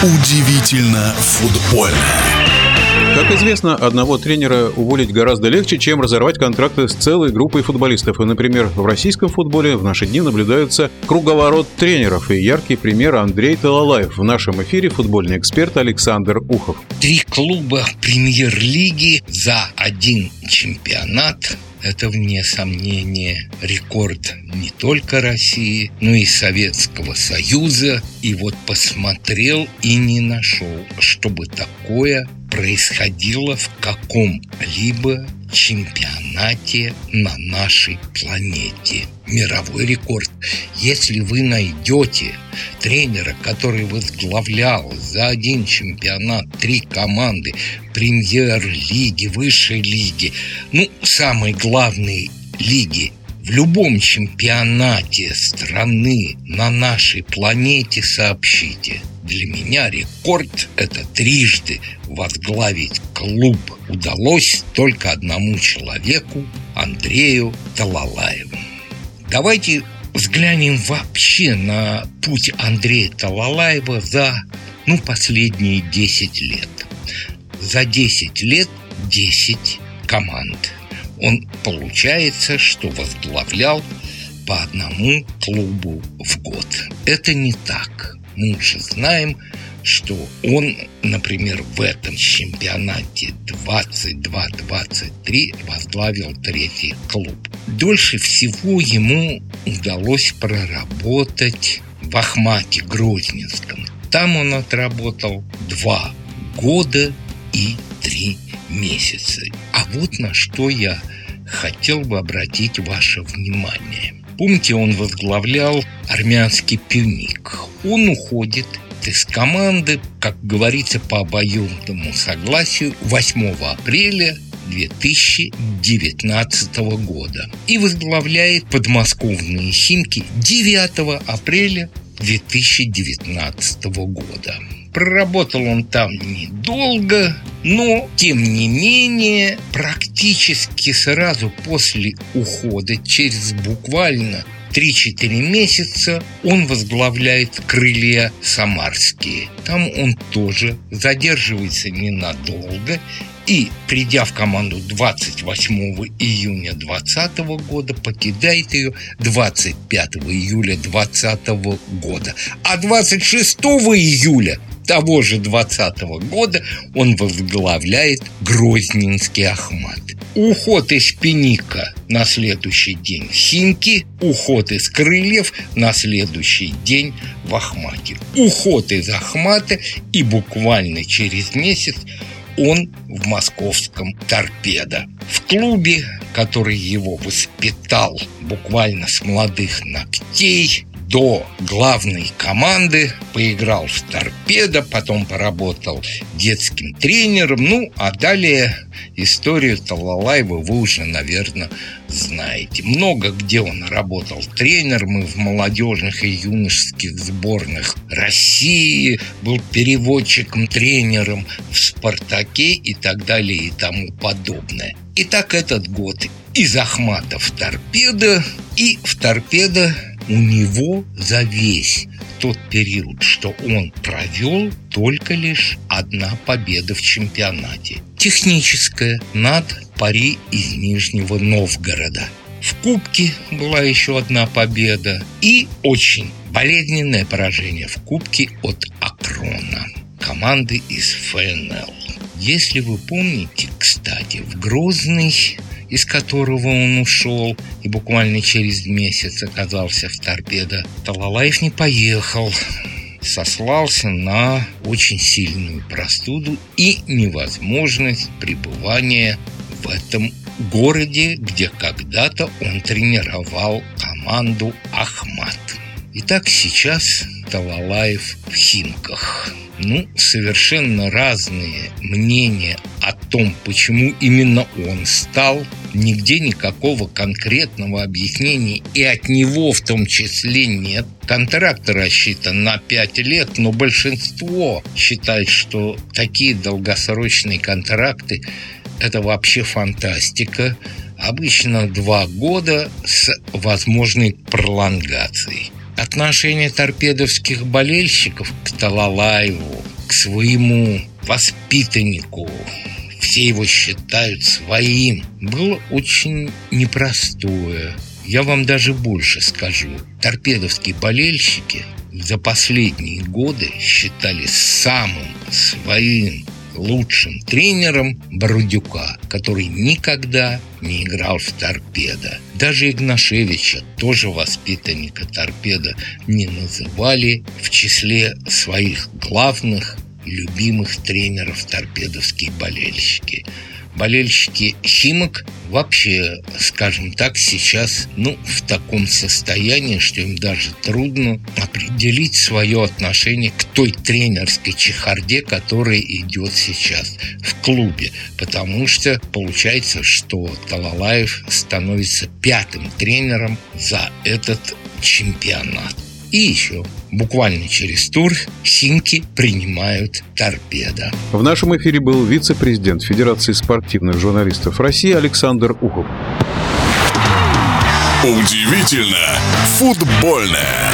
Удивительно футбольно. Как известно, одного тренера уволить гораздо легче, чем разорвать контракты с целой группой футболистов. И, например, в российском футболе в наши дни наблюдается круговорот тренеров. И яркий пример Андрей Талалаев. В нашем эфире футбольный эксперт Александр Ухов. Три клуба премьер-лиги за один чемпионат это, вне сомнения, рекорд не только России, но и Советского Союза. И вот посмотрел и не нашел, чтобы такое происходило в каком-либо чемпионате на нашей планете. Мировой рекорд. Если вы найдете тренера, который возглавлял за один чемпионат три команды премьер-лиги, высшей лиги, ну, самой главной лиги в любом чемпионате страны на нашей планете сообщите. Для меня рекорд – это трижды возглавить клуб удалось только одному человеку – Андрею Талалаеву. Давайте взглянем вообще на путь Андрея Талалаева за ну, последние 10 лет. За 10 лет 10 команд – он получается, что возглавлял по одному клубу в год. Это не так. Мы уже знаем, что он, например, в этом чемпионате 22-23 возглавил третий клуб. Дольше всего ему удалось проработать в Ахмате Грозненском. Там он отработал два года и три месяца. А вот на что я хотел бы обратить ваше внимание. Помните, он возглавлял армянский пивник. Он уходит из команды, как говорится, по обоюдному согласию 8 апреля 2019 года и возглавляет подмосковные «Химки» 9 апреля 2019 года. Проработал он там недолго, но, тем не менее, практически сразу после ухода, через буквально 3-4 месяца он возглавляет крылья самарские. Там он тоже задерживается ненадолго и, придя в команду 28 июня 2020 года, покидает ее 25 июля 2020 года. А 26 июля того же 2020 года он возглавляет Грозненский Ахмат. Уход из Пеника на следующий день Химки, уход из Крыльев на следующий день в Ахмате. Уход из Ахмата и буквально через месяц он в московском «Торпедо». В клубе, который его воспитал буквально с молодых ногтей, до главной команды, поиграл в торпедо, потом поработал детским тренером, ну, а далее историю Талалаева вы уже, наверное, знаете. Много где он работал тренером и в молодежных и юношеских сборных России, был переводчиком, тренером в «Спартаке» и так далее и тому подобное. Итак, этот год из Ахмата в торпедо, и в торпедо у него за весь тот период, что он провел, только лишь одна победа в чемпионате. Техническая над пари из Нижнего Новгорода. В Кубке была еще одна победа и очень болезненное поражение в Кубке от Акрона, команды из ФНЛ. Если вы помните, кстати, в Грозный из которого он ушел и буквально через месяц оказался в торпедо, Талалаев не поехал сослался на очень сильную простуду и невозможность пребывания в этом городе, где когда-то он тренировал команду «Ахмат». Итак, сейчас Талалаев в Химках. Ну, совершенно разные мнения о том, почему именно он стал. Нигде никакого конкретного объяснения и от него в том числе нет. Контракт рассчитан на 5 лет, но большинство считает, что такие долгосрочные контракты – это вообще фантастика. Обычно два года с возможной пролонгацией. Отношение торпедовских болельщиков к Талалаеву к своему воспитаннику, все его считают своим, было очень непростое. Я вам даже больше скажу. Торпедовские болельщики за последние годы считали самым своим лучшим тренером Бородюка, который никогда не играл в торпедо. Даже Игнашевича, тоже воспитанника торпеда, не называли в числе своих главных любимых тренеров торпедовские болельщики болельщики Химок вообще, скажем так, сейчас ну, в таком состоянии, что им даже трудно определить свое отношение к той тренерской чехарде, которая идет сейчас в клубе. Потому что получается, что Талалаев становится пятым тренером за этот чемпионат. И еще буквально через тур Химки принимают торпеда. В нашем эфире был вице-президент Федерации спортивных журналистов России Александр Ухов. Удивительно футбольное.